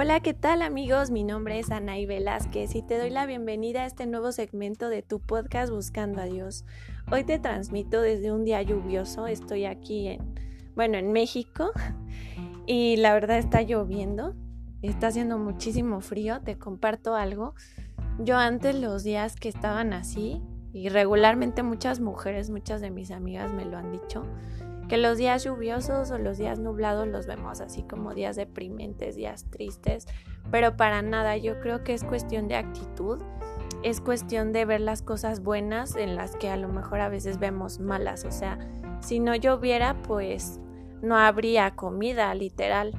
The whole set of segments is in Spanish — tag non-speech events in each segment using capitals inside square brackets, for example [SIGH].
Hola, ¿qué tal amigos? Mi nombre es Anaí Velázquez y te doy la bienvenida a este nuevo segmento de tu podcast Buscando a Dios. Hoy te transmito desde un día lluvioso, estoy aquí en, bueno, en México [LAUGHS] y la verdad está lloviendo, está haciendo muchísimo frío, te comparto algo. Yo antes los días que estaban así, y regularmente muchas mujeres, muchas de mis amigas me lo han dicho, que los días lluviosos o los días nublados los vemos así como días deprimentes, días tristes, pero para nada, yo creo que es cuestión de actitud, es cuestión de ver las cosas buenas en las que a lo mejor a veces vemos malas, o sea, si no lloviera pues no habría comida, literal.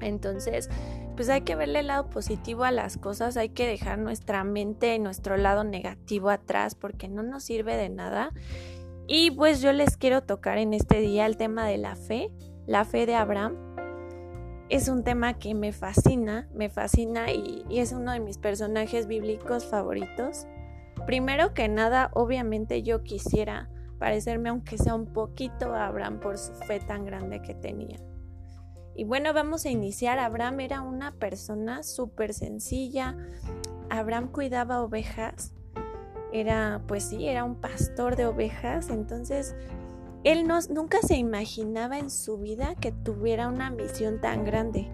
Entonces, pues hay que verle el lado positivo a las cosas, hay que dejar nuestra mente y nuestro lado negativo atrás porque no nos sirve de nada y pues yo les quiero tocar en este día el tema de la fe, la fe de Abraham. Es un tema que me fascina, me fascina y, es uno de mis personajes bíblicos favoritos. Primero que nada, obviamente yo quisiera parecerme aunque sea un poquito a Abraham por su fe tan grande que tenía. Y bueno, vamos a iniciar. Abraham era una persona súper sencilla. Abraham cuidaba ovejas era, pues sí, era un pastor de ovejas, entonces él no, nunca se imaginaba en su vida que tuviera una misión tan grande.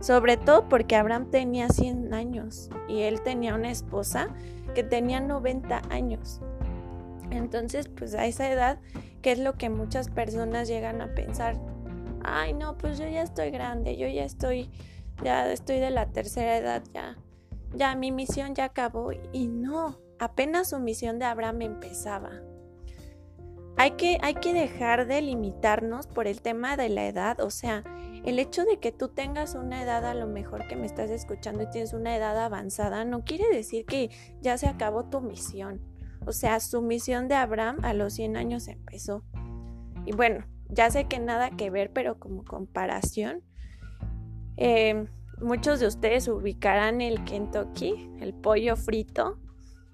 Sobre todo porque Abraham tenía 100 años y él tenía una esposa que tenía 90 años. Entonces, pues a esa edad, ¿qué es lo que muchas personas llegan a pensar? Ay, no, pues yo ya estoy grande, yo ya estoy, ya estoy de la tercera edad, ya, ya mi misión ya acabó. Y no, apenas su misión de Abraham empezaba. Hay que, hay que dejar de limitarnos por el tema de la edad, o sea, el hecho de que tú tengas una edad a lo mejor que me estás escuchando y tienes una edad avanzada, no quiere decir que ya se acabó tu misión. O sea, su misión de Abraham a los 100 años empezó. Y bueno, ya sé que nada que ver, pero como comparación, eh, muchos de ustedes ubicarán el Kentucky, el pollo frito,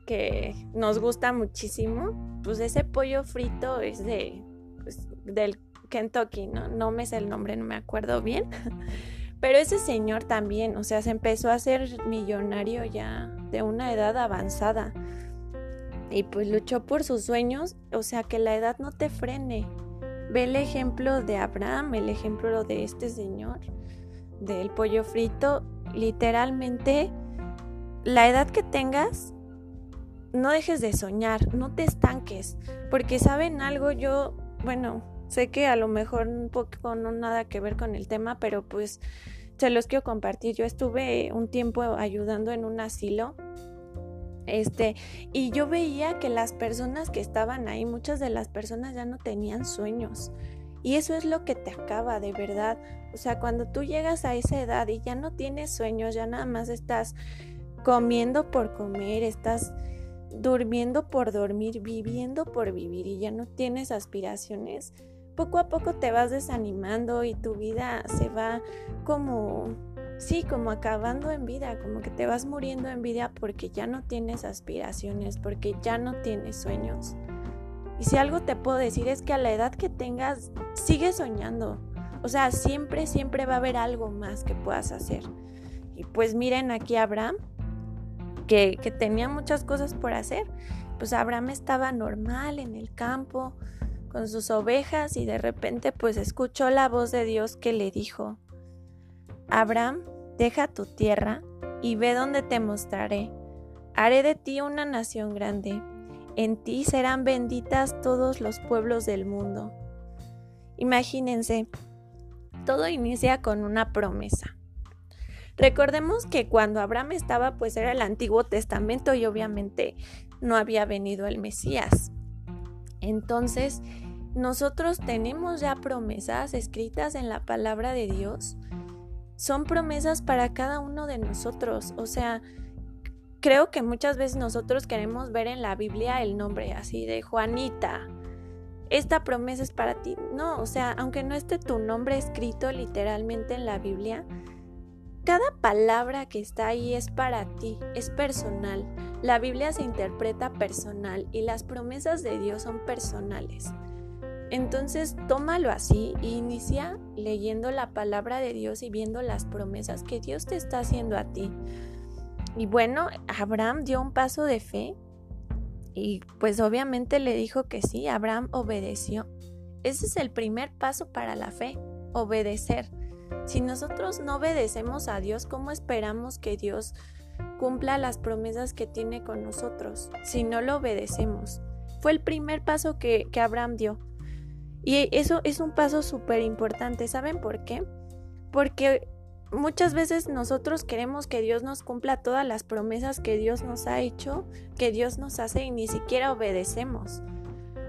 que nos gusta muchísimo, pues ese pollo frito es de pues, del Kentucky, ¿no? Me sé el nombre, no me acuerdo bien. [LAUGHS] Pero ese señor también, o sea, se empezó a hacer millonario ya de una edad avanzada. Y pues luchó por sus sueños, o sea, que la edad no te frene. Ve el ejemplo de Abraham, el ejemplo de este señor, del pollo frito. Literalmente, la edad que tengas, no dejes de soñar, no te estanques, porque saben algo, yo, bueno, sé que a lo mejor un poco no nada que ver con el tema, pero pues se los quiero compartir. Yo estuve un tiempo ayudando en un asilo. Este, y yo veía que las personas que estaban ahí, muchas de las personas ya no tenían sueños. Y eso es lo que te acaba de verdad. O sea, cuando tú llegas a esa edad y ya no tienes sueños, ya nada más estás comiendo por comer, estás durmiendo por dormir, viviendo por vivir y ya no tienes aspiraciones, poco a poco te vas desanimando y tu vida se va como, sí, como acabando en vida, como que te vas muriendo en vida porque ya no tienes aspiraciones, porque ya no tienes sueños. Y si algo te puedo decir es que a la edad que tengas, sigue soñando. O sea, siempre, siempre va a haber algo más que puedas hacer. Y pues miren aquí a Abraham, que, tenía muchas cosas por hacer. Pues Abraham estaba normal en el campo con sus ovejas y de repente pues escuchó la voz de Dios que le dijo, Abraham, deja tu tierra y ve donde te mostraré. Haré de ti una nación grande. En ti serán benditas todos los pueblos del mundo. Imagínense, todo inicia con una promesa. Recordemos que cuando Abraham estaba, pues era el Antiguo Testamento y obviamente no había venido el Mesías. Entonces, nosotros tenemos ya promesas escritas en la palabra de Dios. Son promesas para cada uno de nosotros. O sea, creo que muchas veces nosotros queremos ver en la Biblia el nombre así de Juanita. Esta promesa es para ti. No, o sea, aunque no esté tu nombre escrito literalmente en la Biblia, cada palabra que está ahí es para ti, es personal. La Biblia se interpreta personal y las promesas de Dios son personales. Entonces tómalo así e inicia leyendo la palabra de Dios y viendo las promesas que Dios te está haciendo a ti. Y bueno, Abraham dio un paso de fe y pues obviamente le dijo que sí, Abraham obedeció. Ese es el primer paso para la fe, obedecer. Si nosotros no obedecemos a Dios, ¿cómo esperamos que Dios cumpla las promesas que tiene con nosotros si no lo obedecemos? Fue el primer paso que, Abraham dio. Y eso es un paso súper importante. ¿Saben por qué? Porque muchas veces nosotros queremos que Dios nos cumpla todas las promesas que Dios nos ha hecho, que Dios nos hace y ni siquiera obedecemos.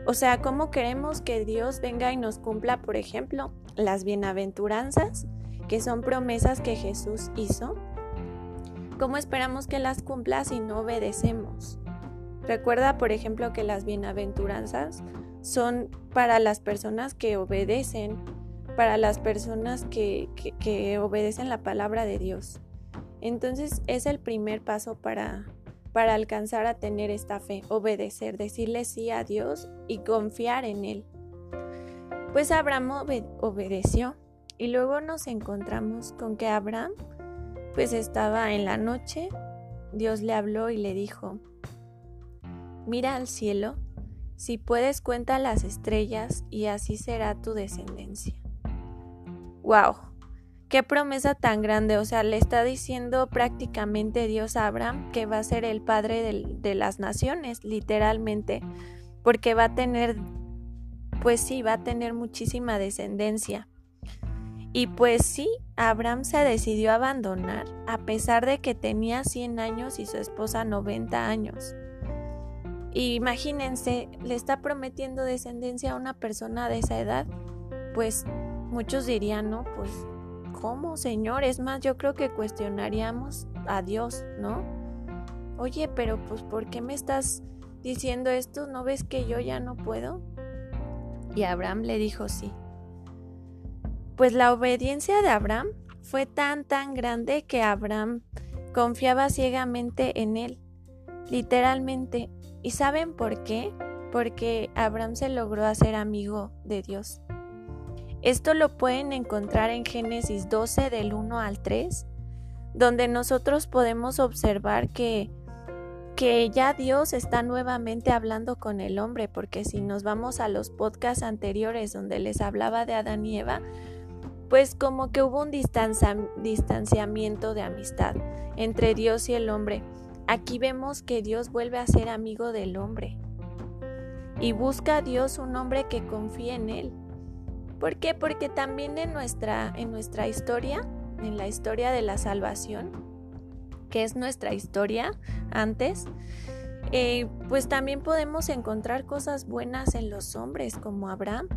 O sea, ¿cómo queremos que Dios venga y nos cumpla, por ejemplo, las bienaventuranzas, que son promesas que Jesús hizo? ¿Cómo esperamos que las cumpla si no obedecemos? Recuerda, por ejemplo, que las bienaventuranzas son para las personas que obedecen, para las personas que, obedecen la palabra de Dios. Entonces es el primer paso para, para alcanzar a tener esta fe, obedecer, decirle sí a Dios y confiar en Él. Pues Abraham obedeció y luego nos encontramos con que Abraham pues estaba en la noche, Dios le habló y le dijo, mira al cielo si puedes, cuenta las estrellas y así será tu descendencia. ¡Wow! ¡Qué promesa tan grande! O sea, le está diciendo prácticamente Dios a Abraham que va a ser el padre de, las naciones, literalmente, porque va a tener, pues sí, va a tener muchísima descendencia. Y pues sí, Abraham se decidió a abandonar, a pesar de que tenía 100 años y su esposa 90 años. Imagínense, le está prometiendo descendencia a una persona de esa edad. Pues muchos dirían, no, pues, ¿cómo, Señor? Es más, yo creo que cuestionaríamos a Dios, ¿no? Oye, pero pues, ¿por qué me estás diciendo esto? ¿No ves que yo ya no puedo? Y Abraham le dijo sí. Pues la obediencia de Abraham fue tan, tan grande que Abraham confiaba ciegamente en él. Literalmente, ¿Y saben por qué? Porque Abraham se logró hacer amigo de Dios. Esto lo pueden encontrar en Génesis 12 del 1 al 3, donde nosotros podemos observar que, que ya Dios está nuevamente hablando con el hombre, porque si nos vamos a los podcasts anteriores donde les hablaba de Adán y Eva, pues como que hubo un distanciamiento de amistad entre Dios y el hombre. Aquí vemos que Dios vuelve a ser amigo del hombre y busca a Dios un hombre que confíe en él. ¿Por qué? Porque también en nuestra, en nuestra historia, en la historia de la salvación, que es nuestra historia antes, eh, pues también podemos encontrar cosas buenas en los hombres como Abraham.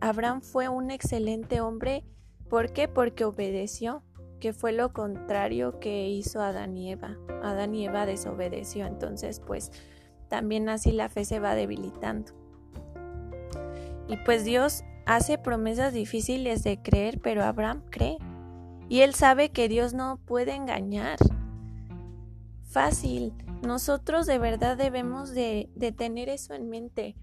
Abraham fue un excelente hombre. ¿Por qué? Porque obedeció que fue lo contrario que hizo Adán y Eva. Adán y Eva desobedeció, entonces pues también así la fe se va debilitando. Y pues Dios hace promesas difíciles de creer, pero Abraham cree. Y él sabe que Dios no puede engañar. Fácil. Nosotros de verdad debemos de, de tener eso en mente.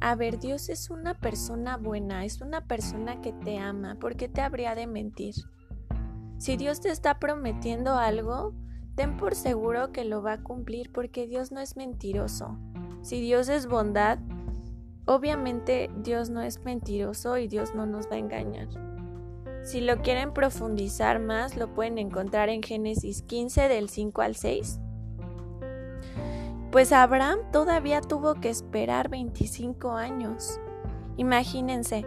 A ver, Dios es una persona buena, es una persona que te ama. ¿Por qué te habría de mentir? Si Dios te está prometiendo algo, ten por seguro que lo va a cumplir porque Dios no es mentiroso. Si Dios es bondad, obviamente Dios no es mentiroso y Dios no nos va a engañar. Si lo quieren profundizar más, lo pueden encontrar en Génesis 15 del 5 al 6. Pues Abraham todavía tuvo que esperar 25 años. Imagínense.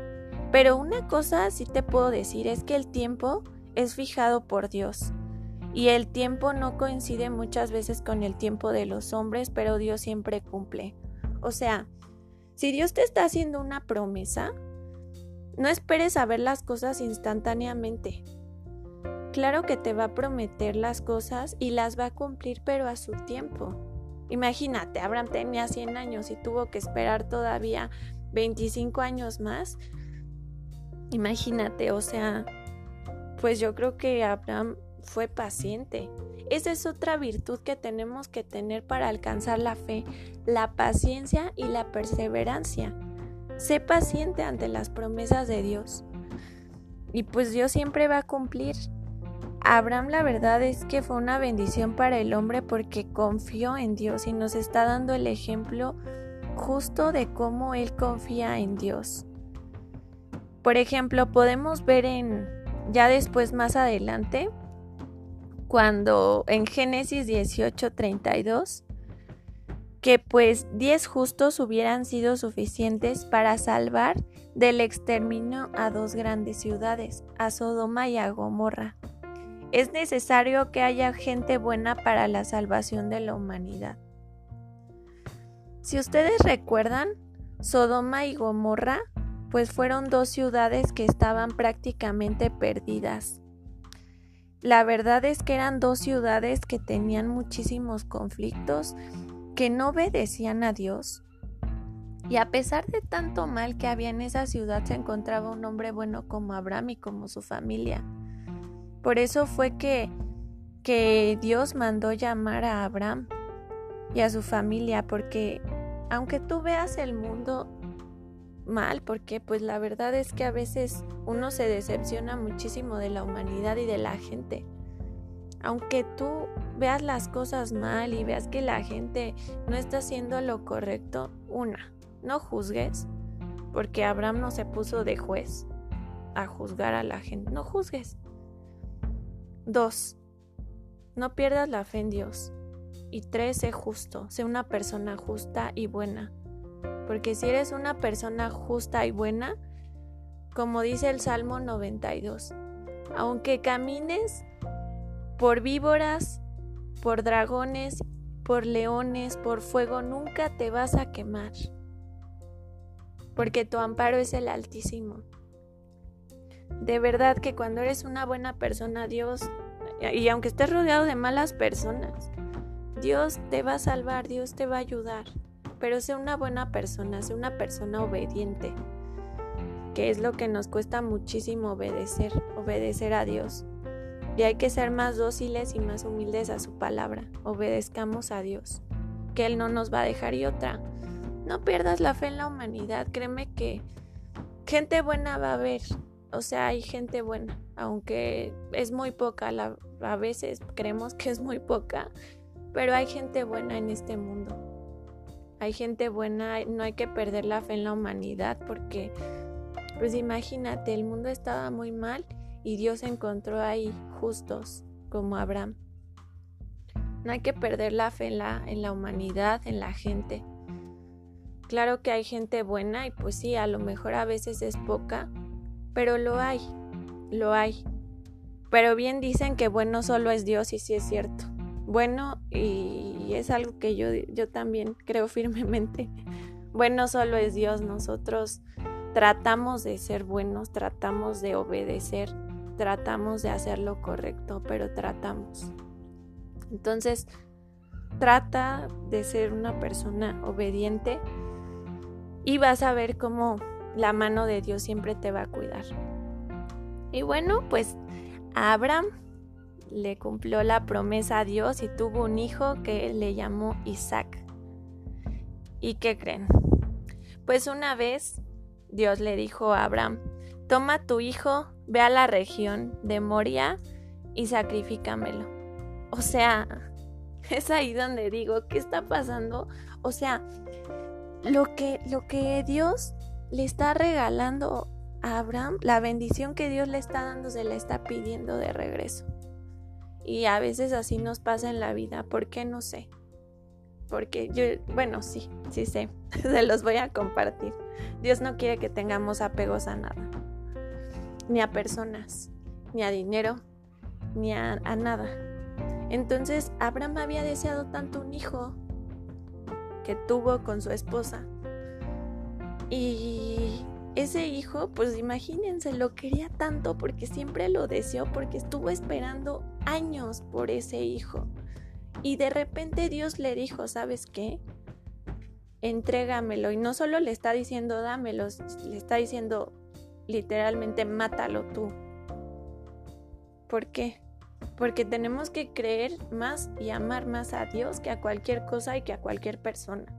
Pero una cosa sí te puedo decir es que el tiempo es fijado por Dios. Y el tiempo no coincide muchas veces con el tiempo de los hombres, pero Dios siempre cumple. O sea, si Dios te está haciendo una promesa, no esperes a ver las cosas instantáneamente. Claro que te va a prometer las cosas y las va a cumplir, pero a su tiempo. Imagínate, Abraham tenía 100 años y tuvo que esperar todavía 25 años más. Imagínate, o sea, pues yo creo que Abraham fue paciente. Esa es otra virtud que tenemos que tener para alcanzar la fe, la paciencia y la perseverancia. sé paciente ante las promesas de Dios. Y pues Dios siempre va a cumplir. Abraham la verdad es que fue una bendición para el hombre porque confió en Dios y nos está dando el ejemplo justo de cómo él confía en Dios. Por ejemplo, podemos ver en ya después más adelante cuando en Génesis 18:32 que pues 10 justos hubieran sido suficientes para salvar del exterminio a dos grandes ciudades, a Sodoma y a Gomorra. Es necesario que haya gente buena para la salvación de la humanidad. Si ustedes recuerdan, Sodoma y Gomorra pues fueron dos ciudades que estaban prácticamente perdidas. La verdad es que eran dos ciudades que tenían muchísimos conflictos, que no obedecían a Dios. Y a pesar de tanto mal que había en esa ciudad, se encontraba un hombre bueno como Abraham y como su familia. Por eso fue que, que Dios mandó llamar a Abraham y a su familia, porque aunque tú veas el mundo mal, porque pues la verdad es que a veces uno se decepciona muchísimo de la humanidad y de la gente. Aunque tú veas las cosas mal y veas que la gente no está haciendo lo correcto, una, no juzgues, porque Abraham no se puso de juez a juzgar a la gente, no juzgues. Dos, no pierdas la fe en Dios. Y tres, sé justo, sé una persona justa y buena. Porque si eres una persona justa y buena, como dice el Salmo 92, aunque camines por víboras, por dragones, por leones, por fuego, nunca te vas a quemar. Porque tu amparo es el Altísimo. De verdad que cuando eres una buena persona, Dios, y aunque estés rodeado de malas personas, Dios te va a salvar, Dios te va a ayudar. Pero sé una buena persona, sé una persona obediente, que es lo que nos cuesta muchísimo obedecer, obedecer a Dios. Y hay que ser más dóciles y más humildes a su palabra. Obedezcamos a Dios, que Él no nos va a dejar y otra. No pierdas la fe en la humanidad, créeme que gente buena va a haber. O sea, hay gente buena, aunque es muy poca, a veces creemos que es muy poca, pero hay gente buena en este mundo. Hay gente buena, no hay que perder la fe en la humanidad porque, pues imagínate, el mundo estaba muy mal y Dios encontró ahí justos como Abraham. No hay que perder la fe en la, en la humanidad, en la gente. Claro que hay gente buena y pues sí, a lo mejor a veces es poca, pero lo hay, lo hay. Pero bien dicen que bueno solo es Dios y sí es cierto. Bueno, y es algo que yo, yo también creo firmemente. [LAUGHS] Bueno solo es Dios, nosotros tratamos de ser buenos, tratamos de obedecer, tratamos de hacer lo correcto, pero tratamos. Entonces, trata de ser una persona obediente y vas a ver cómo la mano de Dios siempre te va a cuidar. Y bueno, pues Abraham le cumplió la promesa a Dios y tuvo un hijo que le llamó Isaac. ¿Y qué creen? Pues una vez Dios le dijo a Abraham, toma tu hijo, ve a la región de Moria y sacrifícamelo. O sea, [LAUGHS] es ahí donde digo, ¿qué está pasando? O sea, lo que, lo que Dios le está regalando a Abraham, la bendición que Dios le está dando, se la está pidiendo de regreso. Y a veces así nos pasa en la vida. ¿Por qué? No sé. Porque yo, bueno, sí, sí sé. [LAUGHS] se los voy a compartir. Dios no quiere que tengamos apegos a nada. Ni a personas, ni a dinero, ni a, a nada. Entonces, Abraham había deseado tanto un hijo que tuvo con su esposa y ese hijo, pues imagínense, lo quería tanto porque siempre lo deseó, porque estuvo esperando años por ese hijo. Y de repente Dios le dijo, ¿sabes qué? Entrégamelo. Y no solo le está diciendo dámelo, le está diciendo literalmente mátalo tú. ¿Por qué? Porque tenemos que creer más y amar más a Dios que a cualquier cosa y que a cualquier persona.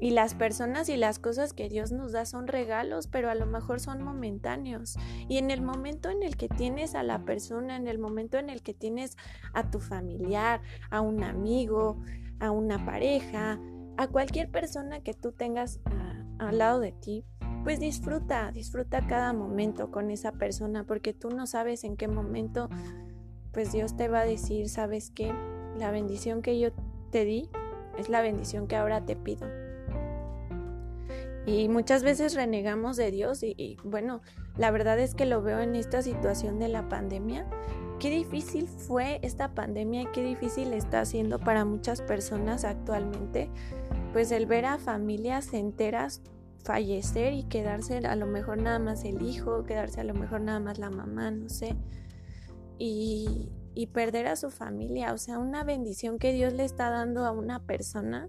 Y las personas y las cosas que Dios nos da son regalos, pero a lo mejor son momentáneos. Y en el momento en el que tienes a la persona, en el momento en el que tienes a tu familiar, a un amigo, a una pareja, a cualquier persona que tú tengas ah, al lado de ti, pues disfruta, disfruta cada momento con esa persona, porque tú no sabes en qué momento, pues Dios te va a decir, sabes qué, la bendición que yo te di es la bendición que ahora te pido. Y muchas veces renegamos de Dios y, bueno, la verdad es que lo veo en esta situación de la pandemia. Qué difícil fue esta pandemia y qué difícil está haciendo para muchas personas actualmente, pues el ver a familias enteras fallecer y quedarse a lo mejor nada más el hijo, quedarse a lo mejor nada más la mamá, no sé. Y, y perder a su familia, o sea, una bendición que Dios le está dando a una persona,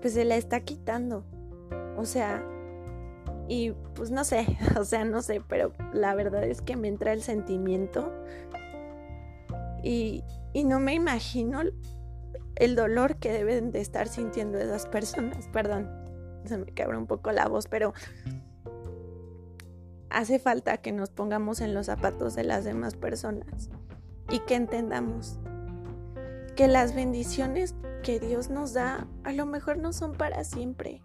pues se la está quitando. O sea, y pues no sé, [LAUGHS] o sea, no sé, pero la verdad es que me entra el sentimiento y, y no me imagino el dolor que deben de estar sintiendo esas personas. Perdón, se me quebra un poco la voz, pero hace falta que nos pongamos en los zapatos de las demás personas y que entendamos que las bendiciones que Dios nos da a lo mejor no son para siempre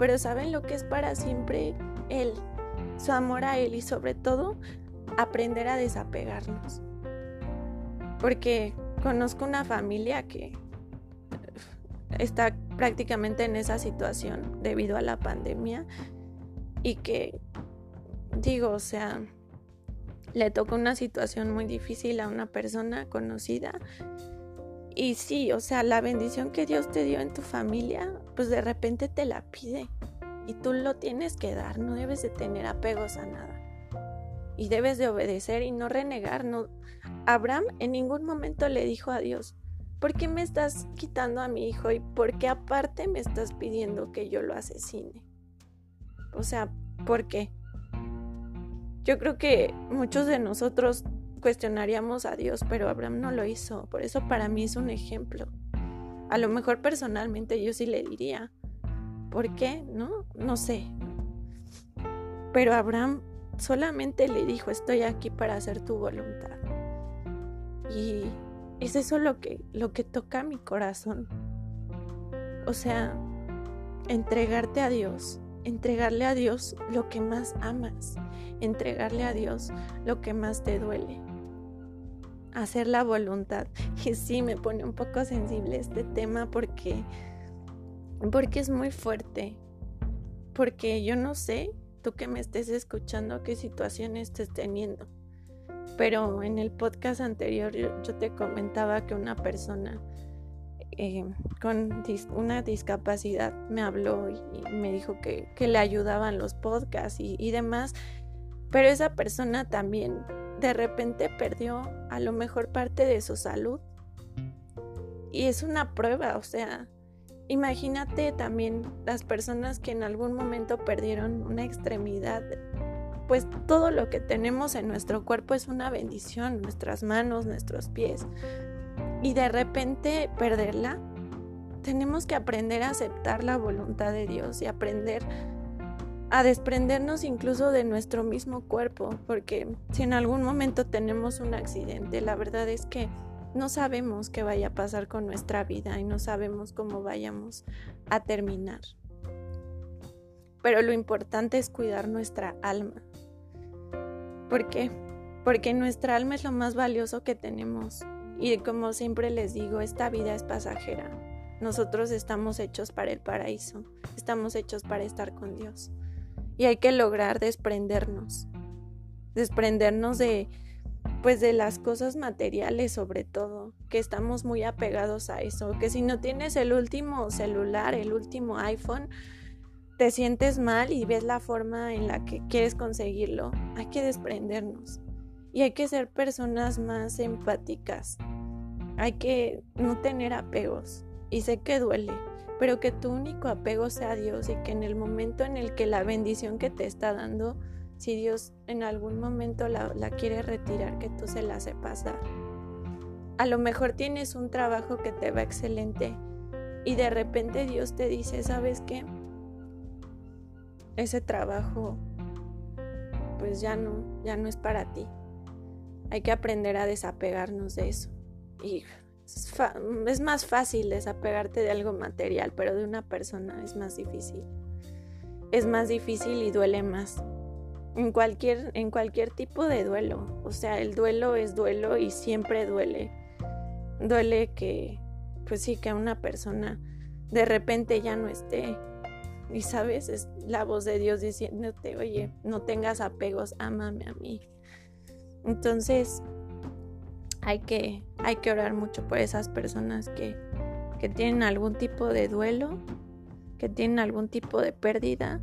pero ¿saben lo que es para siempre Él? Su amor a Él y sobre todo aprender a desapegarnos. Porque conozco una familia que está prácticamente en esa situación debido a la pandemia y que digo, o sea, le tocó una situación muy difícil a una persona conocida y sí, o sea, la bendición que Dios te dio en tu familia, pues de repente te la pide. Y tú lo tienes que dar, no debes de tener apegos a nada. Y debes de obedecer y no renegar. No. Abraham en ningún momento le dijo a Dios, ¿por qué me estás quitando a mi hijo y por qué aparte me estás pidiendo que yo lo asesine? O sea, ¿por qué? Yo creo que muchos de nosotros cuestionaríamos a Dios, pero Abraham no lo hizo. Por eso para mí es un ejemplo. A lo mejor personalmente yo sí le diría, ¿por qué? No, no sé. Pero Abraham solamente le dijo, estoy aquí para hacer tu voluntad. Y es eso lo que, lo que toca mi corazón. O sea, entregarte a Dios, entregarle a Dios lo que más amas, entregarle a Dios lo que más te duele hacer la voluntad. [LAUGHS] Y sí, me pone un poco sensible este tema porque, porque es muy fuerte. Porque yo no sé, tú que me estés escuchando, qué situación estés teniendo. Pero en el podcast anterior yo, te comentaba que una persona eh, con una discapacidad me habló y, me dijo que, le ayudaban los podcasts y demás. Pero esa persona también de repente perdió a lo mejor parte de su salud. Y es una prueba, o sea, imagínate también las personas que en algún momento perdieron una extremidad, pues todo lo que tenemos en nuestro cuerpo es una bendición, nuestras manos, nuestros pies. Y de repente perderla, tenemos que aprender a aceptar la voluntad de Dios y aprender a desprendernos incluso de nuestro mismo cuerpo, porque si en algún momento tenemos un accidente, la verdad es que no sabemos qué vaya a pasar con nuestra vida y no sabemos cómo vayamos a terminar. Pero lo importante es cuidar nuestra alma. ¿Por qué? Porque nuestra alma es lo más valioso que tenemos. Y como siempre les digo, esta vida es pasajera. Nosotros estamos hechos para el paraíso, estamos hechos para estar con Dios y hay que lograr desprendernos, desprendernos de pues de las cosas materiales sobre todo, que estamos muy apegados a eso, que si no tienes el último celular, el último iPhone, te sientes mal y ves la forma en la que quieres conseguirlo, hay que desprendernos. Y hay que ser personas más empáticas, hay que no tener apegos. Y sé que duele, pero que tu único apego sea Dios y que en el momento en el que la bendición que te está dando, si Dios en algún momento la, quiere retirar, que tú se la sepas dar. A lo mejor tienes un trabajo que te va excelente, y de repente Dios te dice, ¿sabes qué? Ese trabajo pues ya no, ya no es para ti. Hay que aprender a desapegarnos de eso. Y es, más fácil desapegarte de algo material, pero de una persona es más difícil. Es más difícil y duele más. En cualquier, en cualquier tipo de duelo. O sea, el duelo es duelo y siempre duele. Duele que, pues sí, que una persona de repente ya no esté. Y sabes, es la voz de Dios diciéndote, oye, no tengas apegos, ámame a mí. Entonces, hay que, hay que orar mucho por esas personas que, que tienen algún tipo de duelo, que tienen algún tipo de pérdida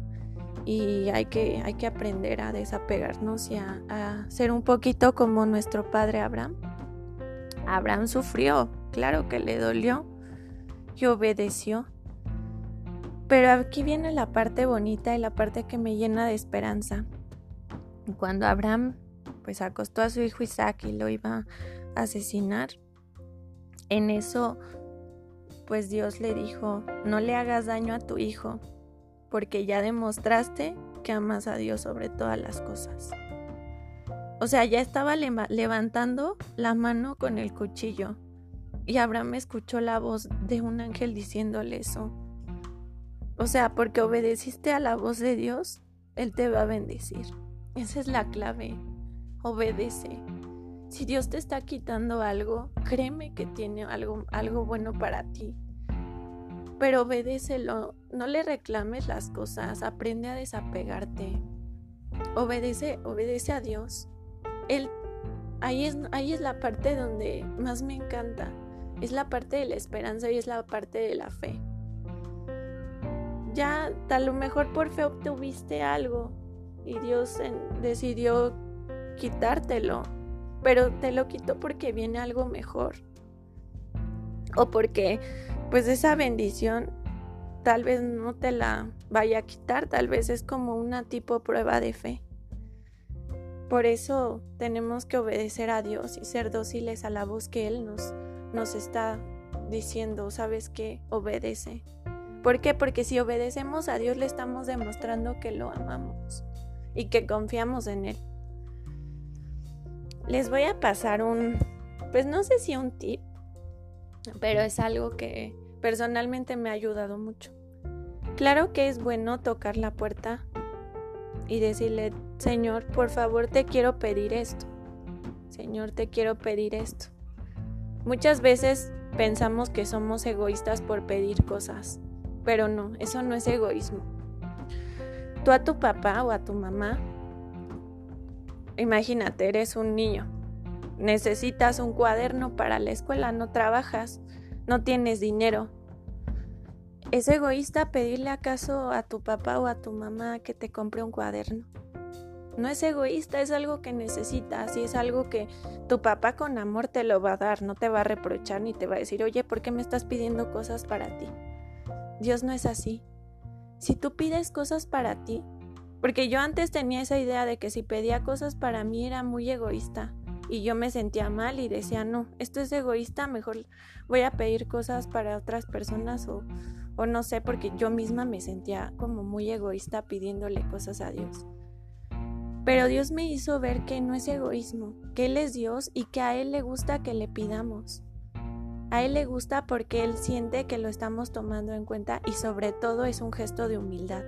y hay que, hay que aprender a desapegarnos y a, a, ser un poquito como nuestro padre Abraham. Abraham sufrió, claro que le dolió y obedeció. Pero aquí viene la parte bonita y la parte que me llena de esperanza. Cuando Abraham pues acostó a su hijo Isaac y lo iba asesinar, en eso pues Dios le dijo, no le hagas daño a tu hijo, porque ya demostraste que amas a Dios sobre todas las cosas. O sea, ya estaba levantando la mano con el cuchillo y Abraham escuchó la voz de un ángel diciéndole eso. O sea, porque obedeciste a la voz de Dios, Él te va a bendecir. Esa es la clave. Obedece. Si Dios te está quitando algo, créeme que tiene algo, algo bueno para ti pero obedécelo, no le reclames las cosas, aprende a desapegarte. Obedece, obedece a Dios. Él ahí es ahí es la parte donde más me encanta. Es la parte de la esperanza y es la parte de la fe. Ya a lo mejor por fe obtuviste algo y Dios decidió quitártelo, pero te lo quitó porque viene algo mejor. O porque pues esa bendición tal vez no te la vaya a quitar, tal vez es como una tipo prueba de fe. Por eso tenemos que obedecer a Dios y ser dóciles a la voz que Él nos, nos está diciendo, ¿sabes qué? Obedece. ¿Por qué? Porque si obedecemos a Dios le estamos demostrando que lo amamos y que confiamos en Él. Les voy a pasar un, pues no sé si un tip, pero es algo que personalmente me ha ayudado mucho. Claro que es bueno tocar la puerta y decirle, Señor, por favor te quiero pedir esto. Señor, te quiero pedir esto. Muchas veces pensamos que somos egoístas por pedir cosas, pero no, eso no es egoísmo. Tú a tu papá o a tu mamá, imagínate, eres un niño, necesitas un cuaderno para la escuela, no trabajas, no tienes dinero. ¿Es egoísta pedirle acaso a tu papá o a tu mamá que te compre un cuaderno? No es egoísta, es algo que necesitas y es algo que tu papá con amor te lo va a dar, no te va a reprochar ni te va a decir, oye, ¿por qué me estás pidiendo cosas para ti? Dios no es así. Si tú pides cosas para ti, porque yo antes tenía esa idea de que si pedía cosas para mí era muy egoísta y yo me sentía mal y decía, no, esto es egoísta, mejor voy a pedir cosas para otras personas o, o no sé, porque yo misma me sentía como muy egoísta pidiéndole cosas a Dios. Pero Dios me hizo ver que no es egoísmo, que Él es Dios y que a Él le gusta que le pidamos. A Él le gusta porque Él siente que lo estamos tomando en cuenta y sobre todo es un gesto de humildad.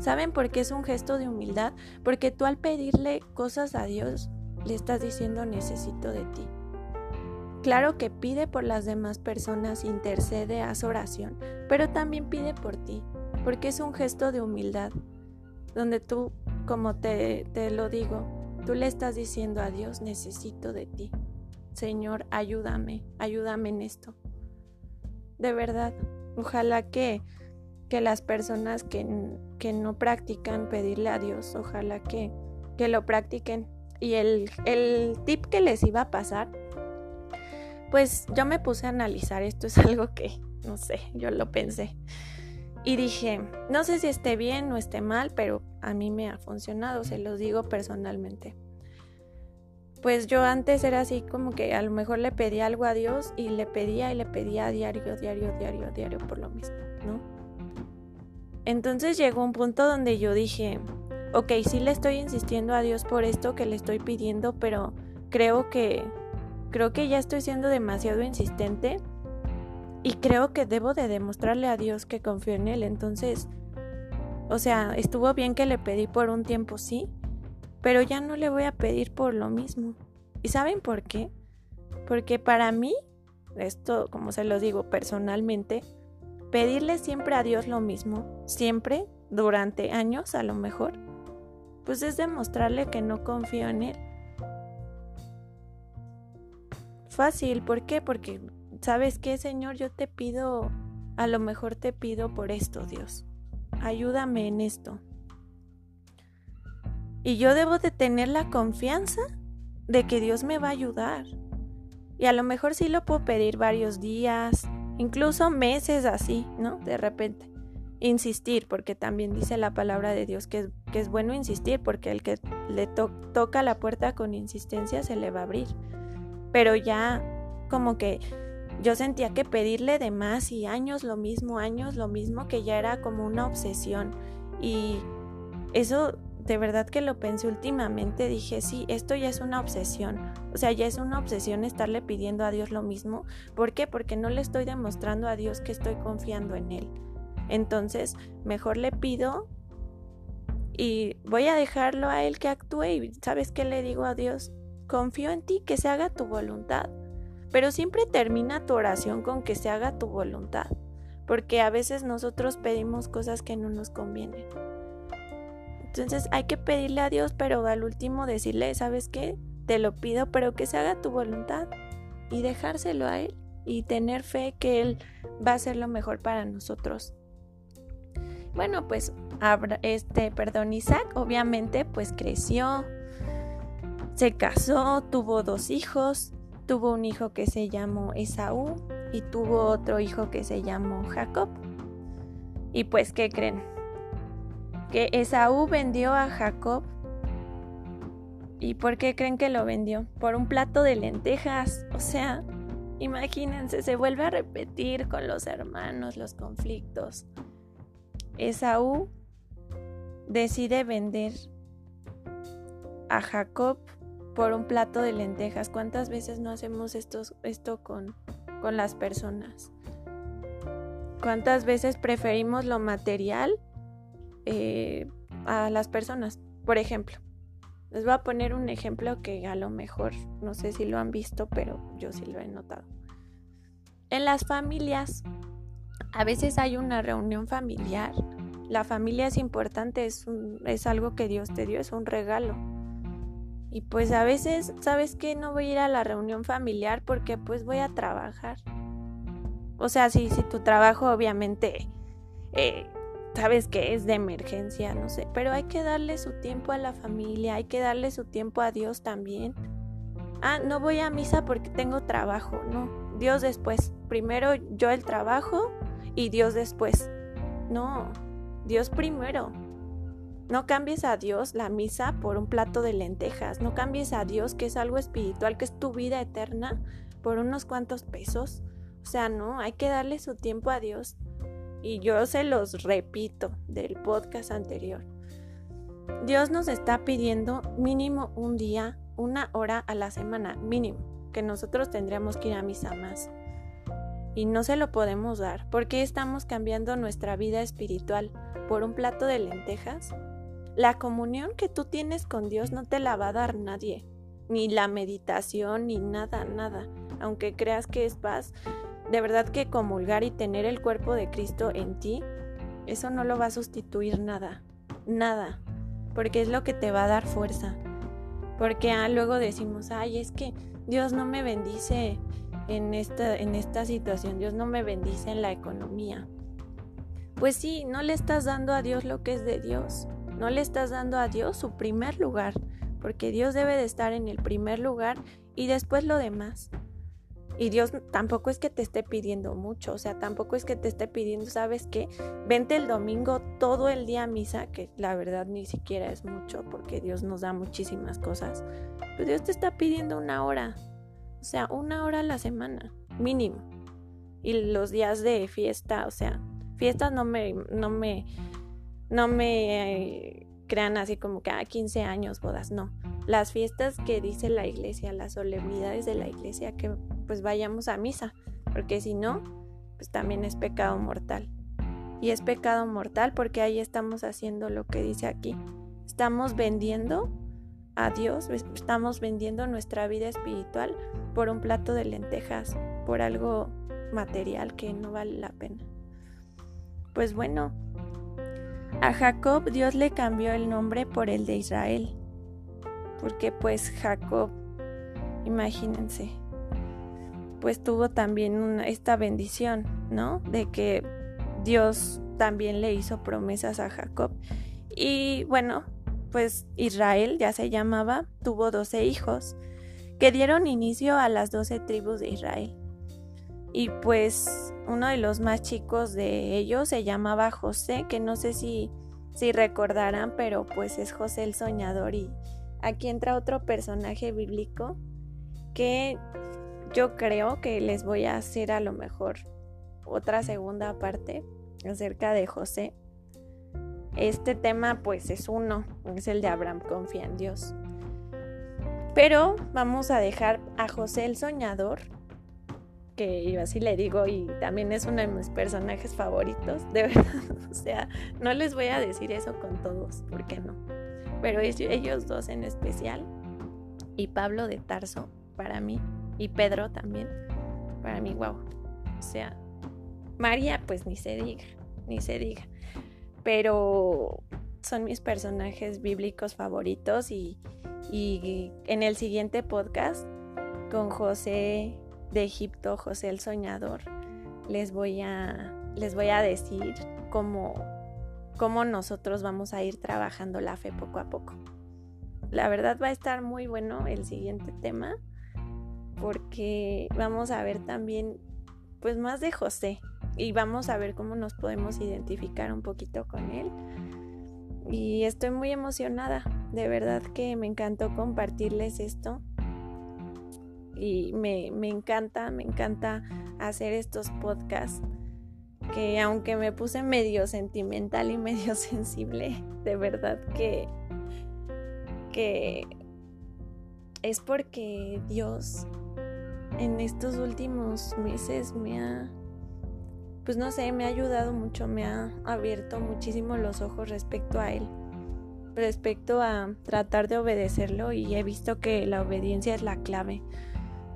¿Saben por qué es un gesto de humildad? Porque tú al pedirle cosas a Dios le estás diciendo necesito de ti. Claro que pide por las demás personas, intercede, haz oración, pero también pide por ti, porque es un gesto de humildad, donde tú, como te, te lo digo, tú le estás diciendo a Dios, necesito de ti. Señor, ayúdame, ayúdame en esto. De verdad, ojalá que, que las personas que, que no practican pedirle a Dios, ojalá que, que lo practiquen y el, el tip que les iba a pasar, pues yo me puse a analizar, esto es [LAUGHS] algo que, no sé, yo lo pensé. Y dije, no sé si esté bien o esté mal, pero a mí me ha funcionado, se los digo personalmente. pues yo antes era así como que a lo mejor le pedía algo a Dios y le pedía y le pedía diario, diario, diario, diario por lo mismo, ¿no? Entonces llegó un punto donde yo dije, ok, sí le estoy insistiendo a Dios por esto que le estoy pidiendo, pero creo que creo que ya estoy siendo demasiado insistente y creo que debo de demostrarle a Dios que confío en él. Entonces, o sea, estuvo bien que le pedí por un tiempo, sí, pero ya no le voy a pedir por lo mismo. ¿Y saben por qué? Porque para mí, esto como se lo digo personalmente, pedirle siempre a Dios lo mismo, siempre, durante años a lo mejor, pues es demostrarle que no confío en Él. Fácil, ¿por qué? Porque, ¿sabes qué, Señor? Yo te pido, a lo mejor te pido por esto, Dios. Ayúdame en esto. Y yo debo de tener la confianza de que Dios me va a ayudar. Y a lo mejor sí lo puedo pedir varios días, incluso meses así, ¿no? De repente. Insistir, porque también dice la palabra de Dios que es, que es bueno insistir, porque el que le toca la puerta con insistencia se le va a abrir. Pero ya como que yo sentía que pedirle de más y años lo mismo, años lo mismo, que ya era como una obsesión. Y eso de verdad que lo pensé últimamente, dije, sí, esto ya es una obsesión. O sea, ya es una obsesión estarle pidiendo a Dios lo mismo. ¿Por qué? Porque no le estoy demostrando a Dios que estoy confiando en Él. Entonces, mejor le pido y voy a dejarlo a Él que actúe y ¿sabes qué le digo a Dios? Confío en ti, que se haga tu voluntad. Pero siempre termina tu oración con que se haga tu voluntad. Porque a veces nosotros pedimos cosas que no nos convienen. Entonces hay que pedirle a Dios, pero al último decirle, ¿sabes qué? Te lo pido, pero que se haga tu voluntad y dejárselo a Él y tener fe que Él va a hacer lo mejor para nosotros. Bueno, pues este, perdón, Isaac obviamente pues creció, se casó, tuvo dos hijos, tuvo un hijo que se llamó Esaú y tuvo otro hijo que se llamó Jacob. Y pues, ¿qué creen? Que Esaú vendió a Jacob. ¿Y por qué creen que lo vendió? Por un plato de lentejas. O sea, imagínense, se vuelve a repetir con los hermanos los conflictos. Esaú decide vender a Jacob por un plato de lentejas. ¿Cuántas veces no hacemos esto, esto con, con las personas? ¿Cuántas veces preferimos lo material eh, a las personas. Por ejemplo, les voy a poner un ejemplo que a lo mejor no sé si lo han visto, pero yo sí lo he notado. En las familias, a veces hay una reunión familiar. La familia es importante, es, es algo que Dios te dio, es un regalo. Y pues a veces, ¿sabes qué? No voy a ir a la reunión familiar porque pues voy a trabajar. O sea, si, si tu trabajo obviamente eh, sabes que es de emergencia, no sé, pero hay que darle su tiempo a la familia, hay que darle su tiempo a Dios también. Ah, no voy a misa porque tengo trabajo, no, Dios después. Primero yo el trabajo y Dios después. No, Dios primero. No cambies a Dios la misa por un plato de lentejas. No cambies a Dios, que es algo espiritual, que es tu vida eterna, por unos cuantos pesos. O sea, no, hay que darle su tiempo a Dios. Y yo se los repito del podcast anterior. Dios nos está pidiendo mínimo un día, una hora a la semana, mínimo, que nosotros tendríamos que ir a misa más. Y no se lo podemos dar. porque estamos cambiando nuestra vida espiritual por un plato de lentejas? La comunión que tú tienes con Dios no te la va a dar nadie. Ni la meditación, ni nada, nada. Aunque creas que es paz, de verdad que comulgar y tener el cuerpo de Cristo en ti, eso no lo va a sustituir nada, nada, porque es lo que te va a dar fuerza. Porque ah, luego decimos, ay, es que Dios no me bendice en esta, en esta situación, Dios no me bendice en la economía. Pues sí, no le estás dando a Dios lo que es de Dios, no le estás dando a Dios su primer lugar, porque Dios debe de estar en el primer lugar y después lo demás. Y Dios tampoco es que te esté pidiendo mucho, o sea, tampoco es que te esté pidiendo, ¿sabes qué? Vente el domingo todo el día a misa, que la verdad ni siquiera es mucho, porque Dios nos da muchísimas cosas. Pero Dios te está pidiendo una hora, o sea, una hora a la semana, mínimo. Y los días de fiesta, o sea, fiestas no me, no me, no me eh, crean así como que a ah, 15 años, bodas, no. Las fiestas que dice la iglesia, las solemnidades de la iglesia, que pues vayamos a misa, porque si no, pues también es pecado mortal. Y es pecado mortal porque ahí estamos haciendo lo que dice aquí. Estamos vendiendo a Dios, estamos vendiendo nuestra vida espiritual por un plato de lentejas, por algo material que no vale la pena. Pues bueno, a Jacob Dios le cambió el nombre por el de Israel, porque pues Jacob, imagínense, pues tuvo también esta bendición, ¿no? De que Dios también le hizo promesas a Jacob. Y bueno, pues Israel ya se llamaba, tuvo doce hijos que dieron inicio a las doce tribus de Israel. Y pues uno de los más chicos de ellos se llamaba José, que no sé si, si recordarán, pero pues es José el soñador. Y aquí entra otro personaje bíblico que yo creo que les voy a hacer a lo mejor otra segunda parte acerca de José. Este tema pues es uno, es el de Abraham confía en Dios. Pero vamos a dejar a José el soñador, que yo así le digo y también es uno de mis personajes favoritos, de [LAUGHS] verdad. O sea, no les voy a decir eso con todos, porque no. Pero ellos dos en especial y Pablo de Tarso para mí y Pedro también. Para mí, wow. O sea, María, pues ni se diga, ni se diga. Pero son mis personajes bíblicos favoritos y, y en el siguiente podcast con José de Egipto, José el Soñador, les voy a, les voy a decir cómo, cómo nosotros vamos a ir trabajando la fe poco a poco. La verdad va a estar muy bueno el siguiente tema porque vamos a ver también pues más de José y vamos a ver cómo nos podemos identificar un poquito con él. Y estoy muy emocionada, de verdad que me encantó compartirles esto. Y me, me encanta, me encanta hacer estos podcasts que aunque me puse medio sentimental y [LAUGHS] medio sensible, de verdad que, que es porque Dios en estos últimos meses me ha, pues no sé, me ha ayudado mucho, me ha abierto muchísimo los ojos respecto a él, respecto a tratar de obedecerlo y he visto que la obediencia es la clave.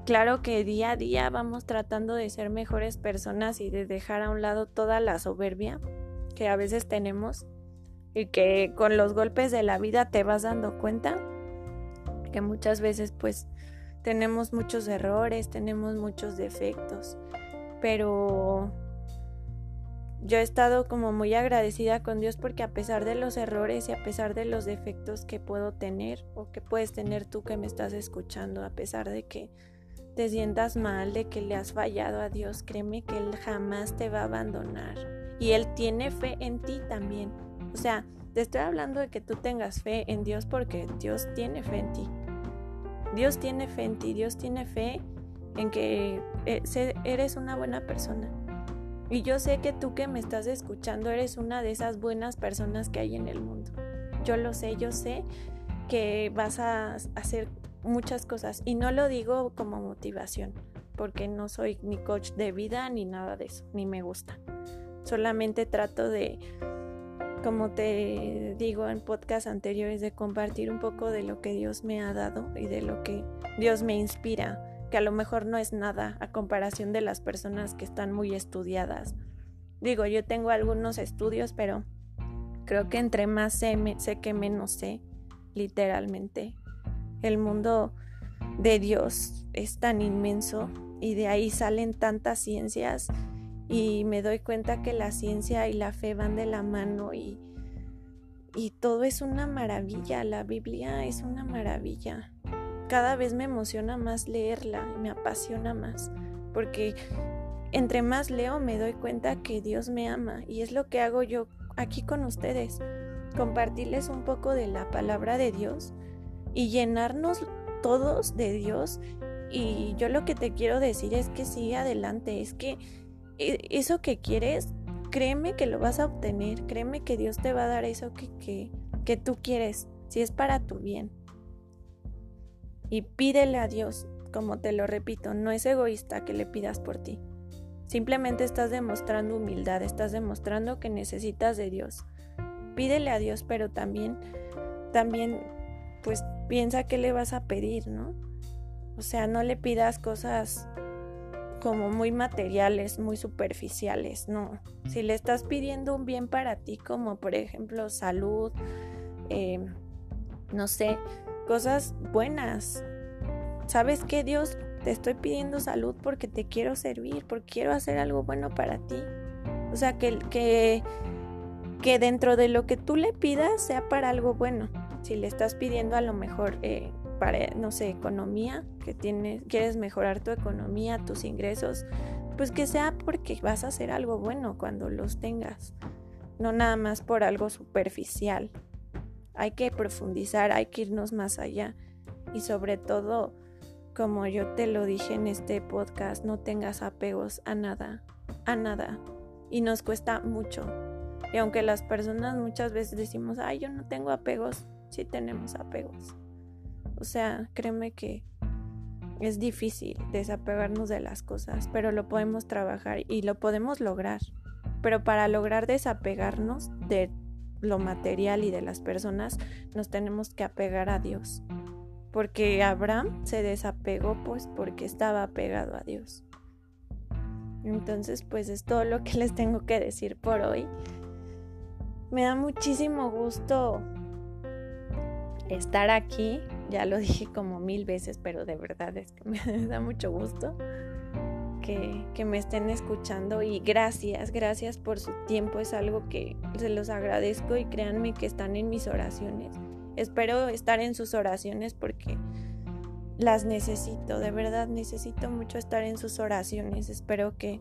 Claro que día a día vamos tratando de ser mejores personas y de dejar a un lado toda la soberbia que a veces tenemos y que con los golpes de la vida te vas dando cuenta que muchas veces pues tenemos muchos errores, tenemos muchos defectos, pero yo he estado como muy agradecida con Dios porque a pesar de los errores y a pesar de los defectos que puedo tener o que puedes tener tú que me estás escuchando, a pesar de que te sientas mal, de que le has fallado a Dios, créeme que Él jamás te va a abandonar y Él tiene fe en ti también. O sea, te estoy hablando de que tú tengas fe en Dios porque Dios tiene fe en ti. Dios tiene fe en ti, Dios tiene fe en que eh, eres una buena persona. Y yo sé que tú que me estás escuchando eres una de esas buenas personas que hay en el mundo. Yo lo sé, yo sé que vas a hacer muchas cosas y no lo digo como motivación, porque no soy ni coach de vida ni nada de eso, ni me gusta. Solamente trato de como te digo en podcast anteriores, de compartir un poco de lo que Dios me ha dado y de lo que Dios me inspira, que a lo mejor no es nada a comparación de las personas que están muy estudiadas. Digo, yo tengo algunos estudios, pero creo que entre más sé, sé que menos sé, literalmente. El mundo de Dios es tan inmenso y de ahí salen tantas ciencias y me doy cuenta que la ciencia y la fe van de la mano y, y todo es una maravilla, la Biblia es una maravilla. Cada vez me emociona más leerla y me apasiona más porque entre más leo me doy cuenta que Dios me ama y es lo que hago yo aquí con ustedes, compartirles un poco de la palabra de Dios y llenarnos todos de Dios. Y yo lo que te quiero decir es que sigue adelante, es que e, eso que quieres, créeme que lo vas a obtener, créeme que Dios te va a dar eso que, que, que tú quieres, si es para tu bien. Y pídele a Dios, como te lo repito, no es egoísta que le pidas por ti. Simplemente estás demostrando humildad, estás demostrando que necesitas de Dios. Pídele a Dios, pero también, también, pues piensa qué le vas a pedir, ¿no? O sea, no le pidas cosas como muy materiales, muy superficiales, no. Si le estás pidiendo un bien para ti, como por ejemplo salud, eh, no sé, cosas buenas. ¿Sabes qué, Dios? Te estoy pidiendo salud porque te quiero servir, porque quiero hacer algo bueno para ti. O sea, que, que, que dentro de lo que tú le pidas sea para algo bueno. Si le estás pidiendo a lo mejor eh, para, no sé, economía, que tienes, quieres mejorar tu economía, tus ingresos, pues que sea porque vas a hacer algo bueno cuando los tengas, no nada más por algo superficial. Hay que profundizar, hay que irnos más allá y sobre todo, como yo te lo dije en este podcast, no tengas apegos a nada, a nada. Y nos cuesta mucho. Y aunque las personas muchas veces decimos, ay, yo no tengo apegos, sí tenemos apegos. O sea, créeme que es difícil desapegarnos de las cosas, pero lo podemos trabajar y lo podemos lograr. Pero para lograr desapegarnos de lo material y de las personas, nos tenemos que apegar a Dios. Porque Abraham se desapegó pues porque estaba apegado a Dios. Entonces, pues es todo lo que les tengo que decir por hoy. Me da muchísimo gusto estar aquí. Ya lo dije como mil veces, pero de verdad es que me [LAUGHS] da mucho gusto que, que, me estén escuchando y gracias, gracias por su tiempo. Es algo que se los agradezco y créanme que están en mis oraciones. Espero estar en sus oraciones porque las necesito, de verdad necesito mucho estar en sus oraciones. Espero que,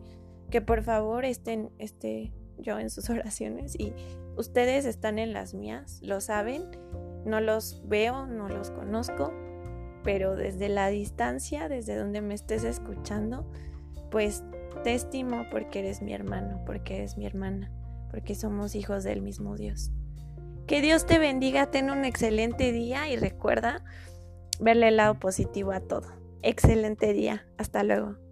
que por favor estén, esté yo en sus [LAUGHS] oraciones y ustedes están en las mías, lo saben no los veo, no los conozco, pero desde la distancia, desde donde me estés escuchando, pues te estimo porque eres mi hermano, porque eres mi hermana, porque somos hijos del mismo Dios. Que Dios te bendiga, ten un excelente día y recuerda verle el lado positivo a todo. Excelente día, hasta luego.